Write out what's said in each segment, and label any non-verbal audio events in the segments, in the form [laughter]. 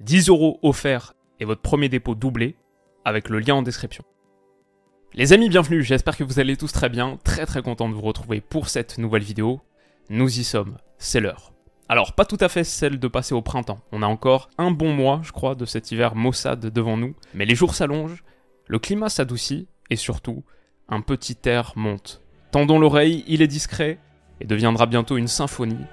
10 euros offerts et votre premier dépôt doublé avec le lien en description. Les amis, bienvenue, j'espère que vous allez tous très bien, très très content de vous retrouver pour cette nouvelle vidéo. Nous y sommes, c'est l'heure. Alors, pas tout à fait celle de passer au printemps, on a encore un bon mois, je crois, de cet hiver maussade devant nous, mais les jours s'allongent, le climat s'adoucit, et surtout, un petit air monte. Tendons l'oreille, il est discret, et deviendra bientôt une symphonie,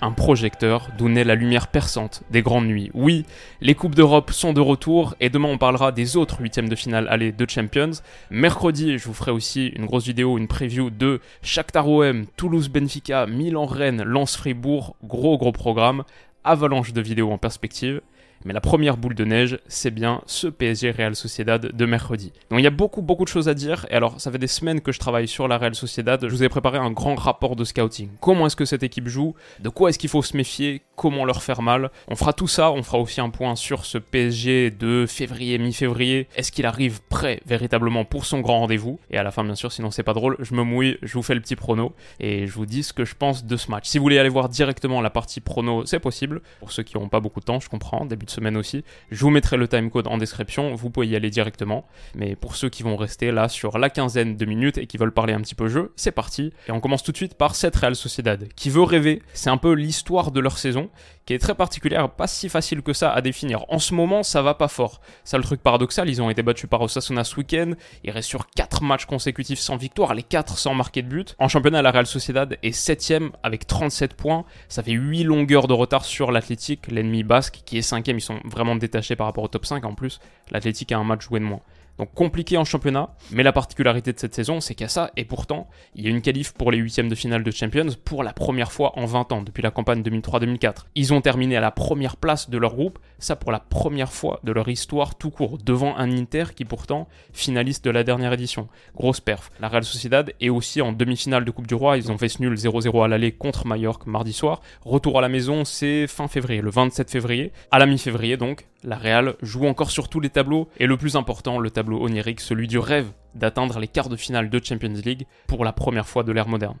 un projecteur d'où naît la lumière perçante des grandes nuits. Oui, les Coupes d'Europe sont de retour et demain on parlera des autres huitièmes de finale allées de Champions. Mercredi, je vous ferai aussi une grosse vidéo, une preview de Shakhtar OM, Toulouse Benfica, Milan Rennes, Lens Fribourg, gros gros programme, avalanche de vidéos en perspective. Mais la première boule de neige, c'est bien ce PSG Real Sociedad de mercredi. Donc il y a beaucoup beaucoup de choses à dire. Et alors, ça fait des semaines que je travaille sur la Real Sociedad. Je vous ai préparé un grand rapport de scouting. Comment est-ce que cette équipe joue? De quoi est-ce qu'il faut se méfier? Comment leur faire mal? On fera tout ça. On fera aussi un point sur ce PSG de février, mi-février. Est-ce qu'il arrive prêt véritablement pour son grand rendez-vous? Et à la fin, bien sûr, sinon c'est pas drôle, je me mouille, je vous fais le petit prono et je vous dis ce que je pense de ce match. Si vous voulez aller voir directement la partie prono, c'est possible. Pour ceux qui n'ont pas beaucoup de temps, je comprends. Début semaine aussi. Je vous mettrai le timecode en description, vous pouvez y aller directement. Mais pour ceux qui vont rester là sur la quinzaine de minutes et qui veulent parler un petit peu jeu, c'est parti. Et on commence tout de suite par cette Real Sociedad qui veut rêver. C'est un peu l'histoire de leur saison qui est très particulière, pas si facile que ça à définir. En ce moment, ça va pas fort. C'est le truc paradoxal, ils ont été battus par Osasuna ce week-end, ils restent sur 4 matchs consécutifs sans victoire, les 4 sans marquer de but. En championnat, la Real Sociedad est 7ème avec 37 points, ça fait 8 longueurs de retard sur l'Athletic, l'ennemi basque, qui est 5ème, sont vraiment détachés par rapport au top 5 en plus. L'Athletic a un match joué de moins. Donc compliqué en championnat, mais la particularité de cette saison, c'est a ça, et pourtant, il y a une qualif pour les huitièmes de finale de Champions pour la première fois en 20 ans, depuis la campagne 2003-2004. Ils ont terminé à la première place de leur groupe, ça pour la première fois de leur histoire tout court, devant un Inter qui pourtant finaliste de la dernière édition. Grosse perf. La Real Sociedad est aussi en demi-finale de Coupe du Roi, ils ont fait ce nul 0-0 à l'aller contre Mallorca mardi soir. Retour à la maison, c'est fin février, le 27 février. À la mi-février donc, la Real joue encore sur tous les tableaux, et le plus important, le tableau onirique, celui du rêve d'atteindre les quarts de finale de Champions League pour la première fois de l'ère moderne.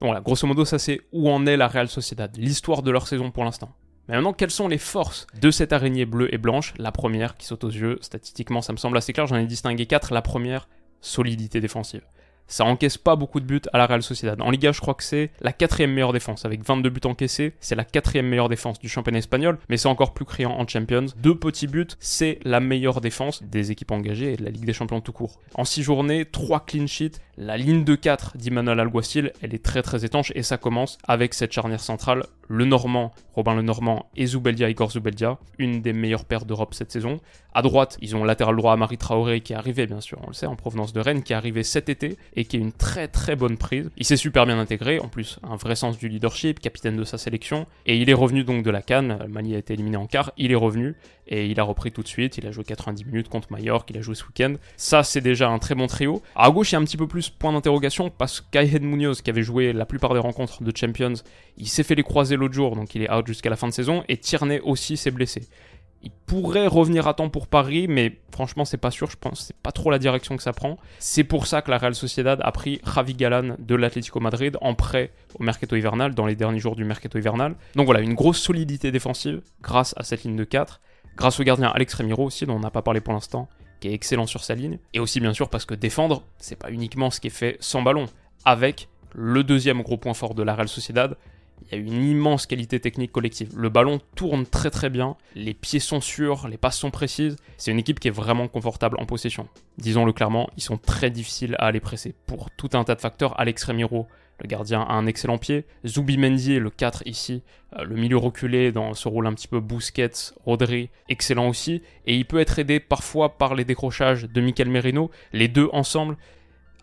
Voilà, grosso modo, ça c'est où en est la Real Sociedad, l'histoire de leur saison pour l'instant. Mais maintenant, quelles sont les forces de cette araignée bleue et blanche? La première qui saute aux yeux, statistiquement ça me semble assez clair, j'en ai distingué quatre. La première, solidité défensive. Ça encaisse pas beaucoup de buts à la Real Sociedad. En Liga, je crois que c'est la quatrième meilleure défense. Avec 22 buts encaissés, c'est la quatrième meilleure défense du championnat espagnol, mais c'est encore plus criant en Champions. Deux petits buts, c'est la meilleure défense des équipes engagées et de la Ligue des Champions tout court. En six journées, trois clean sheets. La ligne de 4 d'Immanuel Alguacil, elle est très très étanche et ça commence avec cette charnière centrale, le Normand, Robin le Normand et Zubeldia, Igor Zubeldia, une des meilleures paires d'Europe cette saison. À droite, ils ont latéral droit à Marie Traoré qui est arrivé, bien sûr, on le sait, en provenance de Rennes, qui est arrivé cet été et qui est une très très bonne prise. Il s'est super bien intégré, en plus, un vrai sens du leadership, capitaine de sa sélection, et il est revenu donc de la Cannes. Le Mali a été éliminé en quart, il est revenu et il a repris tout de suite. Il a joué 90 minutes contre Mallorca, il a joué ce week-end. Ça, c'est déjà un très bon trio. À gauche, il y a un petit peu plus point d'interrogation parce qu'Ayhed Munoz, qui avait joué la plupart des rencontres de Champions, il s'est fait les l'autre jour, donc il est out jusqu'à la fin de saison, et Tierney aussi s'est blessé. Il pourrait revenir à temps pour Paris, mais franchement, c'est pas sûr. Je pense c'est pas trop la direction que ça prend. C'est pour ça que la Real Sociedad a pris Javi Galan de l'Atlético Madrid en prêt au mercato hivernal, dans les derniers jours du mercato hivernal. Donc voilà, une grosse solidité défensive grâce à cette ligne de 4, grâce au gardien Alex Remiro aussi, dont on n'a pas parlé pour l'instant, qui est excellent sur sa ligne, et aussi bien sûr parce que défendre, c'est pas uniquement ce qui est fait sans ballon, avec le deuxième gros point fort de la Real Sociedad, il y a une immense qualité technique collective. Le ballon tourne très très bien, les pieds sont sûrs, les passes sont précises. C'est une équipe qui est vraiment confortable en possession. Disons-le clairement, ils sont très difficiles à aller presser. Pour tout un tas de facteurs, Alex Remiro, le gardien, a un excellent pied. Zubi Mendy, le 4 ici, euh, le milieu reculé dans ce rôle un petit peu Busquets, Rodri, excellent aussi. Et il peut être aidé parfois par les décrochages de Mikel Merino. Les deux ensemble,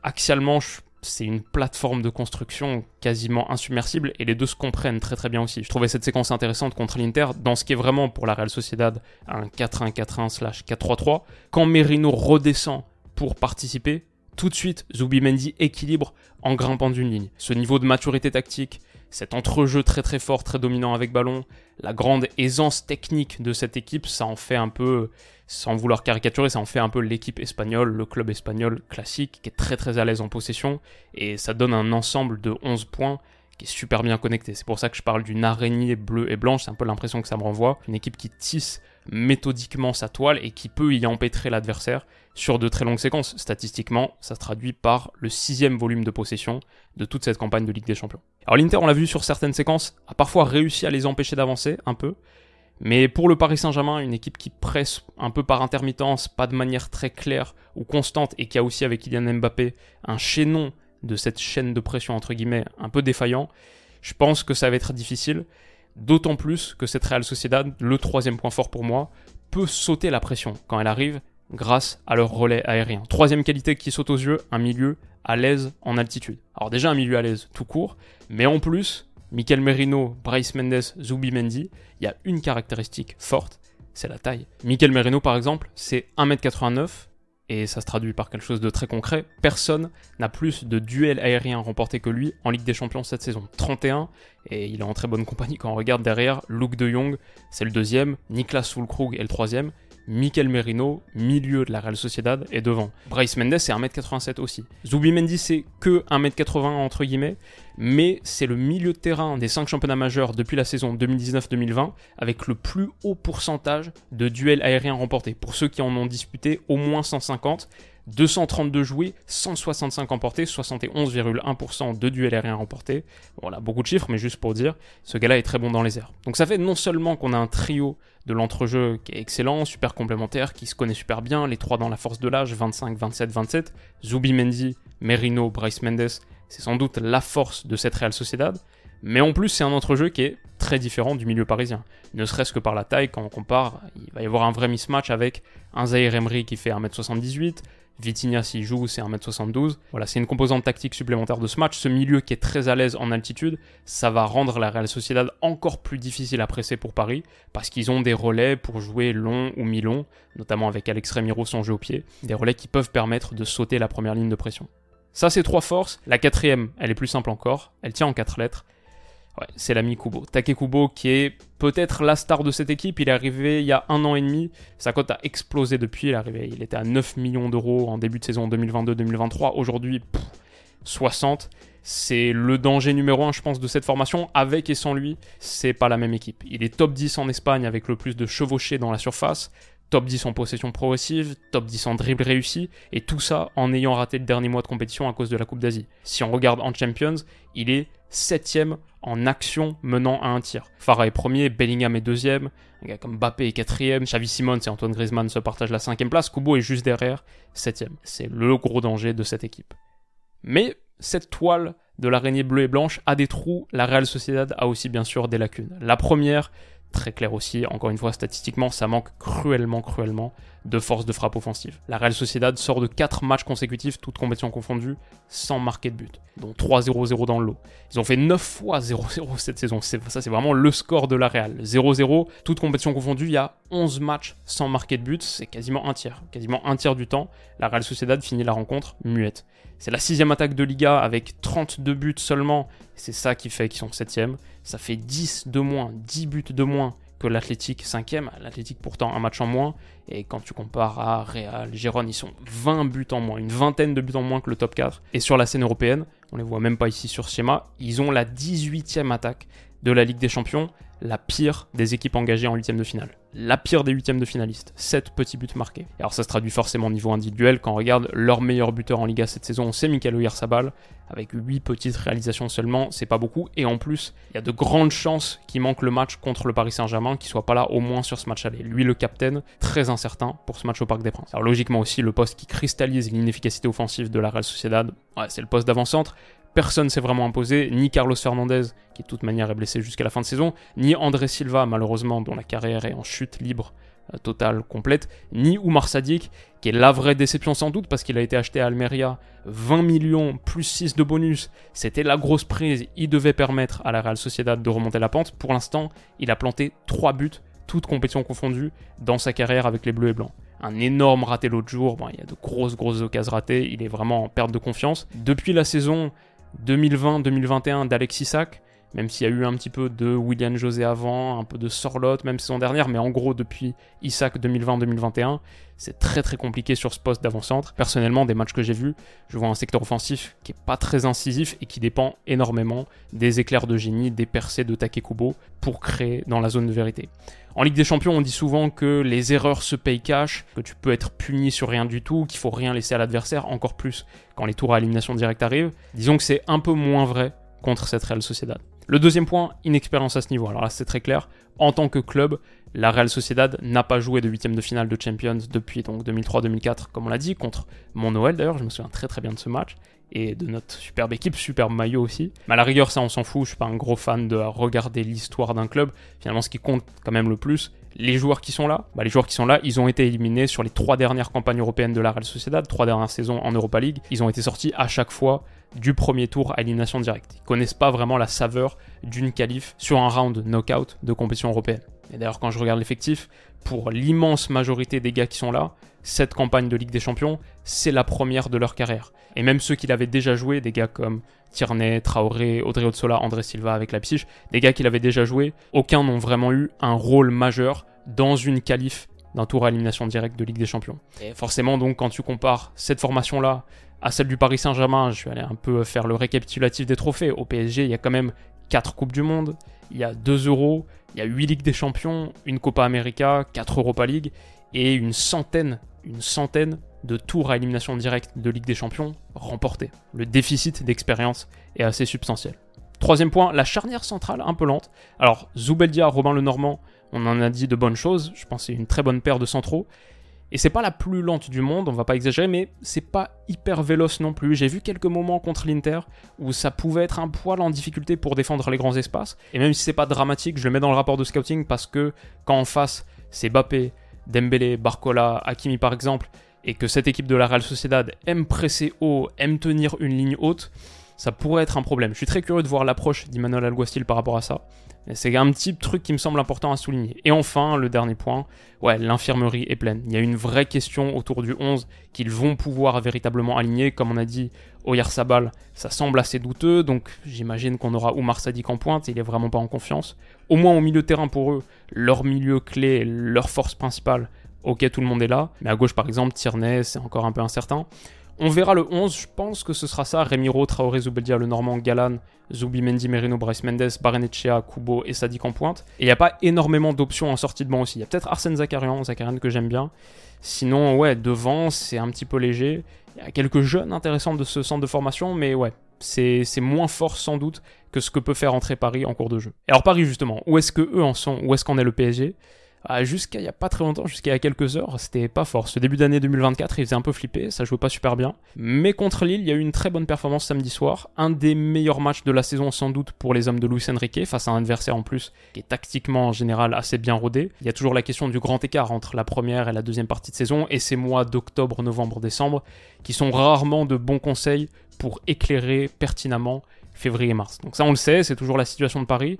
axialement, je c'est une plateforme de construction quasiment insubmersible et les deux se comprennent très très bien aussi. Je trouvais cette séquence intéressante contre l'Inter dans ce qui est vraiment pour la Real Sociedad un 4-1-4-1 slash 4-3-3. Quand Merino redescend pour participer, tout de suite Zubimendi équilibre en grimpant d'une ligne. Ce niveau de maturité tactique, cet entrejeu très très fort, très dominant avec ballon, la grande aisance technique de cette équipe, ça en fait un peu, sans vouloir caricaturer, ça en fait un peu l'équipe espagnole, le club espagnol classique, qui est très très à l'aise en possession, et ça donne un ensemble de 11 points qui est super bien connecté. C'est pour ça que je parle d'une araignée bleue et blanche, c'est un peu l'impression que ça me renvoie. Une équipe qui tisse méthodiquement sa toile et qui peut y empêtrer l'adversaire sur de très longues séquences. Statistiquement, ça se traduit par le sixième volume de possession de toute cette campagne de Ligue des Champions. Alors l'Inter, on l'a vu sur certaines séquences, a parfois réussi à les empêcher d'avancer un peu, mais pour le Paris Saint-Germain, une équipe qui presse un peu par intermittence, pas de manière très claire ou constante, et qui a aussi avec Kylian Mbappé un chaînon de cette chaîne de pression entre guillemets un peu défaillant, je pense que ça va être difficile. D'autant plus que cette Real Sociedad, le troisième point fort pour moi, peut sauter la pression quand elle arrive grâce à leur relais aérien. Troisième qualité qui saute aux yeux, un milieu à l'aise en altitude. Alors déjà un milieu à l'aise tout court, mais en plus, Mikel Merino, Bryce Mendes, Zubi Mendy, il y a une caractéristique forte, c'est la taille. Mikel Merino par exemple, c'est 1m89, et ça se traduit par quelque chose de très concret, personne n'a plus de duels aériens remportés que lui en Ligue des Champions cette saison. 31, et il est en très bonne compagnie quand on regarde derrière, Luke de Jong, c'est le deuxième, Niklas Fulkrug est le troisième, Mikel Merino, milieu de la Real Sociedad, est devant. Bryce Mendes, c'est 1m87 aussi. Zubimendi, c'est que 1m80 entre guillemets, mais c'est le milieu de terrain des 5 championnats majeurs depuis la saison 2019-2020, avec le plus haut pourcentage de duels aériens remportés. Pour ceux qui en ont disputé, au moins 150. 232 joués, 165 emportés, 71,1% de duels aériens remportés. Voilà, beaucoup de chiffres, mais juste pour dire, ce gars-là est très bon dans les airs. Donc ça fait non seulement qu'on a un trio de l'entrejeu qui est excellent, super complémentaire, qui se connaît super bien, les trois dans la force de l'âge, 25, 27, 27, Zubi Mendy, Merino, Bryce Mendes, c'est sans doute la force de cette Real Sociedad, mais en plus c'est un entrejeu qui est très différent du milieu parisien. Ne serait-ce que par la taille, quand on compare, il va y avoir un vrai mismatch avec un Zahir Emery qui fait 1m78, Vitinha s'il joue, c'est 1m72. Voilà, c'est une composante tactique supplémentaire de ce match. Ce milieu qui est très à l'aise en altitude, ça va rendre la Real Sociedad encore plus difficile à presser pour Paris, parce qu'ils ont des relais pour jouer long ou mi-long, notamment avec Alex Remiro son jeu au pied, des relais qui peuvent permettre de sauter la première ligne de pression. Ça, c'est trois forces. La quatrième, elle est plus simple encore. Elle tient en quatre lettres. Ouais, c'est l'ami Kubo. Take Kubo qui est peut-être la star de cette équipe. Il est arrivé il y a un an et demi. Sa cote a explosé depuis. Il est était à 9 millions d'euros en début de saison 2022-2023. Aujourd'hui, 60. C'est le danger numéro un, je pense, de cette formation. Avec et sans lui, c'est pas la même équipe. Il est top 10 en Espagne avec le plus de chevauchés dans la surface top 10 en possession progressive, top 10 en dribble réussi, et tout ça en ayant raté le dernier mois de compétition à cause de la Coupe d'Asie. Si on regarde en Champions, il est septième en action menant à un tir. Farah est premier, Bellingham est deuxième, un gars comme Mbappé est quatrième, Xavi Simons et Antoine Griezmann se partagent la cinquième place, Kubo est juste derrière, septième. C'est le gros danger de cette équipe. Mais cette toile de l'araignée bleue et blanche a des trous, la Real Sociedad a aussi bien sûr des lacunes. La première, très clair aussi. Encore une fois, statistiquement, ça manque cruellement, cruellement de force de frappe offensive. La Real Sociedad sort de 4 matchs consécutifs, toutes compétitions confondues, sans marquer de but. Donc 3-0-0 dans le lot. Ils ont fait 9 fois 0-0 [laughs] cette saison. Ça, c'est vraiment le score de la Real. 0-0, toutes compétitions confondues, il y a 11 matchs sans marquer de but. C'est quasiment un tiers. Quasiment un tiers du temps, la Real Sociedad finit la rencontre muette. C'est la sixième attaque de Liga avec 32 buts seulement. C'est ça qui fait qu'ils sont septième. Ça fait 10 de moins, 10 buts de moins que l'Athletic 5ème. L'Athletic pourtant un match en moins. Et quand tu compares à Real, Gérone, ils sont 20 buts en moins, une vingtaine de buts en moins que le top 4. Et sur la scène européenne, on les voit même pas ici sur ce schéma, ils ont la 18e attaque de la Ligue des Champions la pire des équipes engagées en huitième de finale. La pire des huitièmes de finalistes. 7 petits buts marqués. Alors ça se traduit forcément au niveau individuel. Quand on regarde leur meilleur buteur en Liga cette saison, c'est Michael Oyarzabal. Avec 8 petites réalisations seulement, c'est pas beaucoup. Et en plus, il y a de grandes chances qu'il manque le match contre le Paris Saint-Germain, qu'il soit pas là au moins sur ce match aller. Lui, le capitaine, très incertain pour ce match au Parc des Princes. Alors logiquement aussi, le poste qui cristallise l'inefficacité offensive de la Real Sociedad, c'est le poste d'avant-centre personne s'est vraiment imposé, ni Carlos Fernandez, qui de toute manière est blessé jusqu'à la fin de saison, ni André Silva, malheureusement, dont la carrière est en chute libre euh, totale, complète, ni Oumar Sadik, qui est la vraie déception sans doute parce qu'il a été acheté à Almeria 20 millions plus 6 de bonus. C'était la grosse prise, il devait permettre à la Real Sociedad de remonter la pente. Pour l'instant, il a planté 3 buts, toutes compétitions confondues, dans sa carrière avec les Bleus et Blancs. Un énorme raté l'autre jour, il y a de grosses grosses occasions ratées, il est vraiment en perte de confiance. Depuis la saison 2020-2021 d'Alexis Sack, même s'il y a eu un petit peu de William José avant, un peu de Sorlotte, même saison dernière, mais en gros depuis Isaac 2020-2021, c'est très très compliqué sur ce poste d'avant-centre. Personnellement, des matchs que j'ai vus, je vois un secteur offensif qui est pas très incisif et qui dépend énormément des éclairs de génie, des percées de Takekubo pour créer dans la zone de vérité. En Ligue des Champions, on dit souvent que les erreurs se payent cash, que tu peux être puni sur rien du tout, qu'il faut rien laisser à l'adversaire, encore plus quand les tours à élimination directe arrivent. Disons que c'est un peu moins vrai contre cette Real Sociedad. Le deuxième point, inexpérience à ce niveau. Alors là, c'est très clair. En tant que club, la Real Sociedad n'a pas joué de huitième de finale de Champions depuis donc 2003-2004, comme on l'a dit, contre mon Noël d'ailleurs. Je me souviens très très bien de ce match et de notre superbe équipe, superbe maillot aussi. Mais à la rigueur, ça on s'en fout. Je suis pas un gros fan de regarder l'histoire d'un club. Finalement, ce qui compte quand même le plus, les joueurs qui sont là, bah, les joueurs qui sont là, ils ont été éliminés sur les trois dernières campagnes européennes de la Real Sociedad, trois dernières saisons en Europa League. Ils ont été sortis à chaque fois du premier tour à élimination directe. Ils connaissent pas vraiment la saveur d'une qualif sur un round knockout de compétition européenne. Et d'ailleurs, quand je regarde l'effectif, pour l'immense majorité des gars qui sont là, cette campagne de Ligue des Champions, c'est la première de leur carrière. Et même ceux qui l'avaient déjà joué, des gars comme Tierney, Traoré, Audrey Otsola, André Silva avec la Psyche, des gars qui l'avaient déjà joué, aucun n'ont vraiment eu un rôle majeur dans une qualif d'un tour à élimination directe de Ligue des Champions. Et forcément, donc, quand tu compares cette formation-là à celle du Paris Saint-Germain, je vais aller un peu faire le récapitulatif des trophées. Au PSG, il y a quand même 4 Coupes du Monde, il y a 2 euros, il y a 8 Ligues des Champions, une Copa América, 4 Europa League et une centaine, une centaine de tours à élimination directe de Ligue des Champions remportés. Le déficit d'expérience est assez substantiel. Troisième point, la charnière centrale un peu lente. Alors, Zubeldia, Robin Lenormand, on en a dit de bonnes choses. Je pense que c'est une très bonne paire de centraux. Et c'est pas la plus lente du monde, on va pas exagérer, mais c'est pas hyper véloce non plus. J'ai vu quelques moments contre l'Inter où ça pouvait être un poil en difficulté pour défendre les grands espaces. Et même si c'est pas dramatique, je le mets dans le rapport de scouting parce que quand en face c'est Bappé, Dembélé, Barcola, Hakimi par exemple, et que cette équipe de la Real Sociedad aime presser haut, aime tenir une ligne haute, ça pourrait être un problème. Je suis très curieux de voir l'approche d'Emmanuel Alguacil par rapport à ça. C'est un petit truc qui me semble important à souligner. Et enfin, le dernier point, ouais, l'infirmerie est pleine. Il y a une vraie question autour du 11 qu'ils vont pouvoir véritablement aligner. Comme on a dit, Sabal, ça semble assez douteux, donc j'imagine qu'on aura Oumar Sadik en pointe, il est vraiment pas en confiance. Au moins au milieu terrain pour eux, leur milieu clé, leur force principale, ok, tout le monde est là. Mais à gauche, par exemple, Tierney, c'est encore un peu incertain. On verra le 11, je pense que ce sera ça. Remiro, Traoré, Zubeldia, le Normand, Galan, Zubi, Mendy, Merino, Bryce Mendes, Barenechea, Kubo et Sadik en pointe. Et il n'y a pas énormément d'options en sortie de banc aussi. Il y a peut-être Arsène Zakarian, Zakarian que j'aime bien. Sinon, ouais, devant, c'est un petit peu léger. Il y a quelques jeunes intéressants de ce centre de formation, mais ouais, c'est moins fort sans doute que ce que peut faire entrer Paris en cours de jeu. alors Paris justement, où est-ce que eux en sont? Où est-ce qu'en est le PSG jusqu'à il y a pas très longtemps, jusqu'à quelques heures, c'était pas fort. Ce début d'année 2024, il faisait un peu flipper, ça jouait pas super bien. Mais contre Lille, il y a eu une très bonne performance samedi soir. Un des meilleurs matchs de la saison sans doute pour les hommes de Luis Enrique, face à un adversaire en plus qui est tactiquement en général assez bien rodé. Il y a toujours la question du grand écart entre la première et la deuxième partie de saison et ces mois d'octobre, novembre, décembre qui sont rarement de bons conseils pour éclairer pertinemment février-mars. Donc ça on le sait, c'est toujours la situation de Paris.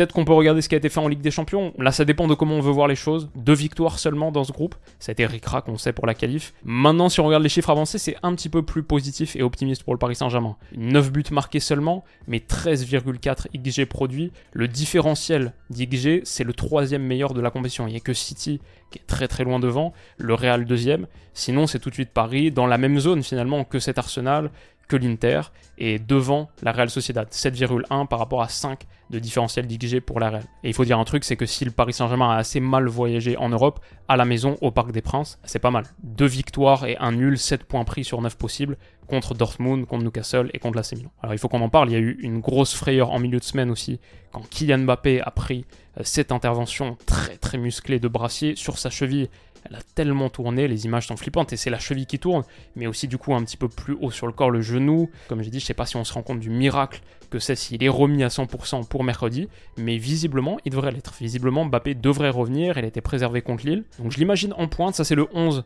Peut-être qu'on peut regarder ce qui a été fait en Ligue des Champions. Là, ça dépend de comment on veut voir les choses. Deux victoires seulement dans ce groupe. Ça a été ricrac, on sait, pour la qualif. Maintenant, si on regarde les chiffres avancés, c'est un petit peu plus positif et optimiste pour le Paris Saint-Germain. 9 buts marqués seulement, mais 13,4 XG produits. Le différentiel d'XG, c'est le troisième meilleur de la compétition. Il n'y a que City qui est très très loin devant, le Real deuxième. Sinon, c'est tout de suite Paris, dans la même zone finalement que cet Arsenal, que l'Inter, et devant la Real Sociedad. 7,1 par rapport à 5 de différentiel d'XG pour la Real. Et il faut dire un truc, c'est que si le Paris Saint-Germain a assez mal voyagé en Europe, à la maison, au Parc des Princes, c'est pas mal. Deux victoires et un nul, 7 points pris sur 9 possibles, contre Dortmund, contre Newcastle et contre l'AC Milan. Alors il faut qu'on en parle, il y a eu une grosse frayeur en milieu de semaine aussi, quand Kylian Mbappé a pris euh, cette intervention très très musclée de Brassier sur sa cheville. Elle a tellement tourné, les images sont flippantes et c'est la cheville qui tourne, mais aussi du coup un petit peu plus haut sur le corps, le genou. Comme j'ai dit, je sais pas si on se rend compte du miracle que c'est s'il est remis à 100% pour mercredi, mais visiblement il devrait l'être. Visiblement Mbappé devrait revenir, elle était préservée contre Lille. Donc je l'imagine en pointe, ça c'est le 11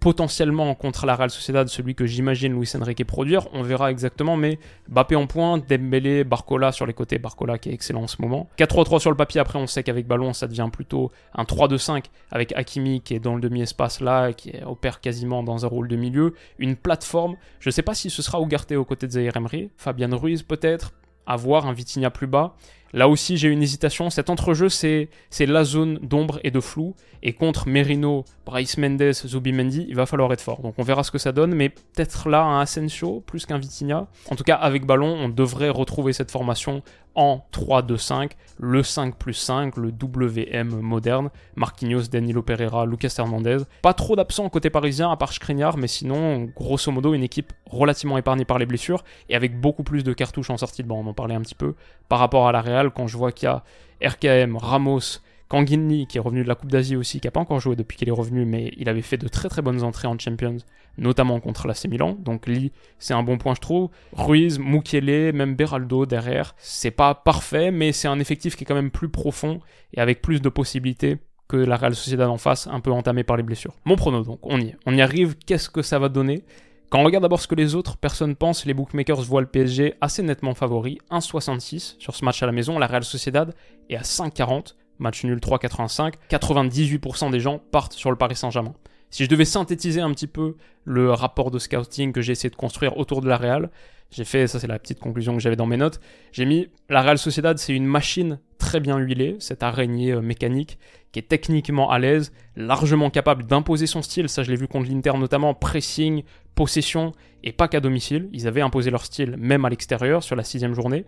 potentiellement contre la Real Sociedad, celui que j'imagine Luis Enrique produire, on verra exactement, mais Bappé en pointe, Dembélé, Barcola sur les côtés, Barcola qui est excellent en ce moment. 4-3-3 sur le papier, après on sait qu'avec ballon ça devient plutôt un 3-2-5 avec Hakimi qui est dans le demi-espace là, qui opère quasiment dans un rôle de milieu, une plateforme, je ne sais pas si ce sera Ougarté aux côtés de Zaire Emery, Fabian Ruiz peut-être, avoir un Vitinha plus bas. Là aussi, j'ai une hésitation. Cet entrejeu, c'est la zone d'ombre et de flou. Et contre Merino, Bryce Mendes, Zubimendi, il va falloir être fort. Donc on verra ce que ça donne. Mais peut-être là, un Asensio plus qu'un Vitinha. En tout cas, avec ballon, on devrait retrouver cette formation en 3-2-5, le 5 plus 5, le WM moderne, Marquinhos, Danilo Pereira, Lucas Hernandez. Pas trop d'absents côté parisien à part Skriniar, mais sinon, grosso modo, une équipe relativement épargnée par les blessures et avec beaucoup plus de cartouches en sortie de banc. On en parlait un petit peu par rapport à la Real quand je vois qu'il y a RKM, Ramos, Kanginli, qui est revenu de la Coupe d'Asie aussi, qui n'a pas encore joué depuis qu'il est revenu, mais il avait fait de très très bonnes entrées en Champions, notamment contre l'AC Milan. Donc Lee, c'est un bon point, je trouve. Ruiz, Mukiele, même Beraldo derrière. C'est pas parfait, mais c'est un effectif qui est quand même plus profond et avec plus de possibilités que la Real Sociedad en face, un peu entamée par les blessures. Mon prono, donc, on y est. On y arrive, qu'est-ce que ça va donner? Quand on regarde d'abord ce que les autres personnes pensent, les bookmakers voient le PSG assez nettement favori, 1,66 sur ce match à la maison, la Real Sociedad est à 5,40 match nul 3,85, 98% des gens partent sur le Paris Saint-Germain. Si je devais synthétiser un petit peu le rapport de scouting que j'ai essayé de construire autour de la Real, j'ai fait, ça c'est la petite conclusion que j'avais dans mes notes, j'ai mis la Real Sociedad c'est une machine très bien huilée, cette araignée euh, mécanique qui est techniquement à l'aise, largement capable d'imposer son style, ça je l'ai vu contre l'Inter notamment, pressing, possession, et pas qu'à domicile, ils avaient imposé leur style même à l'extérieur sur la sixième journée.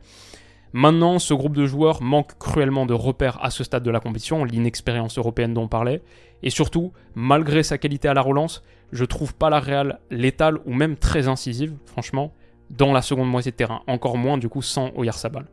Maintenant, ce groupe de joueurs manque cruellement de repères à ce stade de la compétition, l'inexpérience européenne dont on parlait, et surtout, malgré sa qualité à la relance, je trouve pas la Real létale ou même très incisive, franchement, dans la seconde moitié de terrain, encore moins du coup sans Oyarzabal.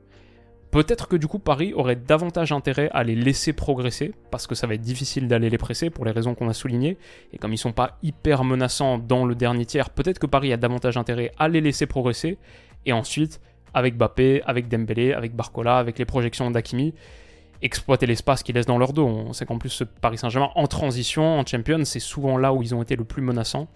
Peut-être que du coup Paris aurait davantage intérêt à les laisser progresser, parce que ça va être difficile d'aller les presser pour les raisons qu'on a soulignées, et comme ils sont pas hyper menaçants dans le dernier tiers, peut-être que Paris a davantage intérêt à les laisser progresser, et ensuite avec Bappé, avec Dembélé, avec Barcola, avec les projections d'Akimi, exploiter l'espace qu'ils laissent dans leur dos. On sait qu'en plus, ce Paris Saint-Germain, en transition, en Champions, c'est souvent là où ils ont été le plus menaçants.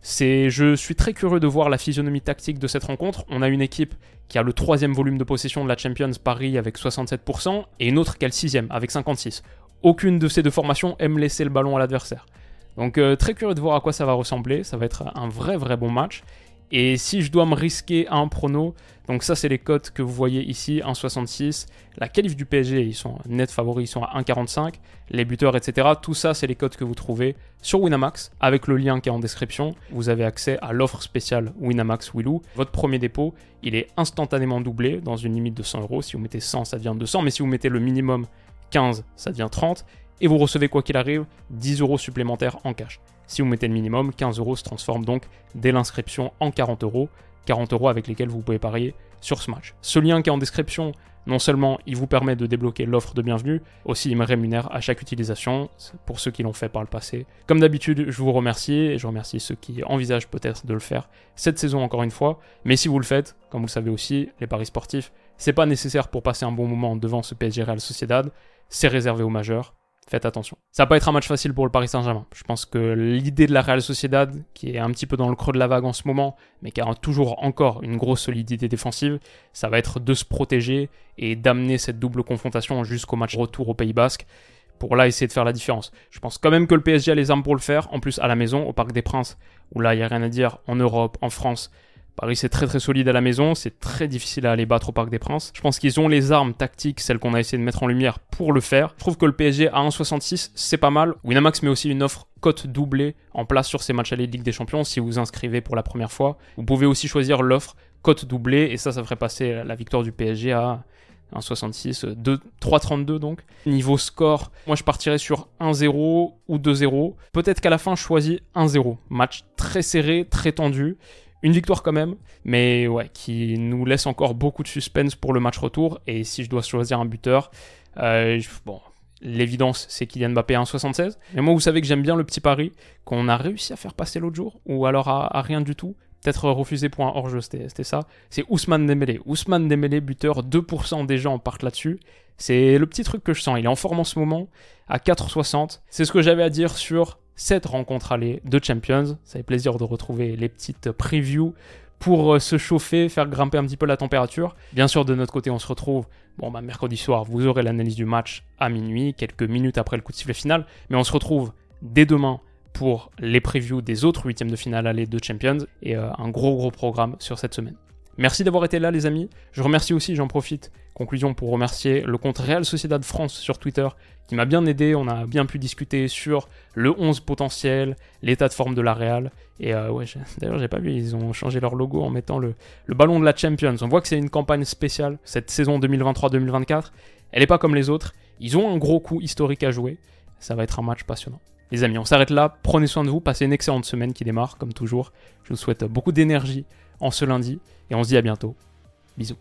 C'est, je suis très curieux de voir la physionomie tactique de cette rencontre. On a une équipe qui a le troisième volume de possession de la Champions Paris avec 67% et une autre qui a le sixième avec 56. Aucune de ces deux formations aime laisser le ballon à l'adversaire. Donc euh, très curieux de voir à quoi ça va ressembler. Ça va être un vrai vrai bon match. Et si je dois me risquer à un prono, donc ça c'est les cotes que vous voyez ici, 1,66. La qualif du PSG, ils sont net favoris, ils sont à 1,45. Les buteurs, etc. Tout ça c'est les cotes que vous trouvez sur Winamax. Avec le lien qui est en description, vous avez accès à l'offre spéciale Winamax Willou. Votre premier dépôt, il est instantanément doublé dans une limite de 100 euros. Si vous mettez 100, ça devient 200. Mais si vous mettez le minimum 15, ça devient 30. Et vous recevez quoi qu'il arrive 10 euros supplémentaires en cash. Si vous mettez le minimum, 15 euros se transforment donc dès l'inscription en 40 euros. 40 euros avec lesquels vous pouvez parier sur ce match. Ce lien qui est en description, non seulement il vous permet de débloquer l'offre de bienvenue, aussi il me rémunère à chaque utilisation, pour ceux qui l'ont fait par le passé. Comme d'habitude, je vous remercie et je remercie ceux qui envisagent peut-être de le faire cette saison encore une fois. Mais si vous le faites, comme vous le savez aussi, les paris sportifs, c'est pas nécessaire pour passer un bon moment devant ce PSG Real Sociedad, c'est réservé aux majeurs. Faites attention. Ça va pas être un match facile pour le Paris Saint-Germain. Je pense que l'idée de la Real Sociedad, qui est un petit peu dans le creux de la vague en ce moment, mais qui a toujours encore une grosse solidité défensive, ça va être de se protéger et d'amener cette double confrontation jusqu'au match retour au Pays Basque pour là essayer de faire la différence. Je pense quand même que le PSG a les armes pour le faire, en plus à la maison, au Parc des Princes, où là il n'y a rien à dire, en Europe, en France, Paris c'est très très solide à la maison, c'est très difficile à aller battre au Parc des Princes. Je pense qu'ils ont les armes tactiques, celles qu'on a essayé de mettre en lumière pour le faire. Je trouve que le PSG à 1,66 c'est pas mal. Winamax met aussi une offre cote doublée en place sur ces matchs à de Ligue des Champions si vous inscrivez pour la première fois. Vous pouvez aussi choisir l'offre cote doublée et ça ça ferait passer la victoire du PSG à 1,66, 3,32 donc. Niveau score, moi je partirais sur 1-0 ou 2-0. Peut-être qu'à la fin je choisis 1-0. Match très serré, très tendu. Une victoire quand même, mais ouais, qui nous laisse encore beaucoup de suspense pour le match retour. Et si je dois choisir un buteur, euh, bon, l'évidence, c'est Kylian Mbappé à 1,76. Mais moi, vous savez que j'aime bien le petit pari qu'on a réussi à faire passer l'autre jour, ou alors à, rien du tout. Peut-être refusé pour un hors-jeu, c'était ça. C'est Ousmane Dembélé. Ousmane Dembélé, buteur, 2% des gens partent là-dessus. C'est le petit truc que je sens. Il est en forme en ce moment, à 4,60. C'est ce que j'avais à dire sur cette rencontre allée de Champions. Ça fait plaisir de retrouver les petites previews pour euh, se chauffer, faire grimper un petit peu la température. Bien sûr, de notre côté, on se retrouve bon, bah, mercredi soir. Vous aurez l'analyse du match à minuit, quelques minutes après le coup de sifflet final. Mais on se retrouve dès demain pour les previews des autres huitièmes de finale allées de Champions et euh, un gros gros programme sur cette semaine. Merci d'avoir été là les amis. Je remercie aussi, j'en profite, conclusion pour remercier le compte Real Sociedad France sur Twitter qui m'a bien aidé. On a bien pu discuter sur le 11 potentiel, l'état de forme de la Real. Et euh, [laughs] d'ailleurs, j'ai pas vu, ils ont changé leur logo en mettant le, le ballon de la Champions. On voit que c'est une campagne spéciale, cette saison 2023-2024. Elle n'est pas comme les autres. Ils ont un gros coup historique à jouer. Ça va être un match passionnant. Les amis, on s'arrête là. Prenez soin de vous. Passez une excellente semaine qui démarre, comme toujours. Je vous souhaite beaucoup d'énergie en ce lundi et on se dit à bientôt. Bisous.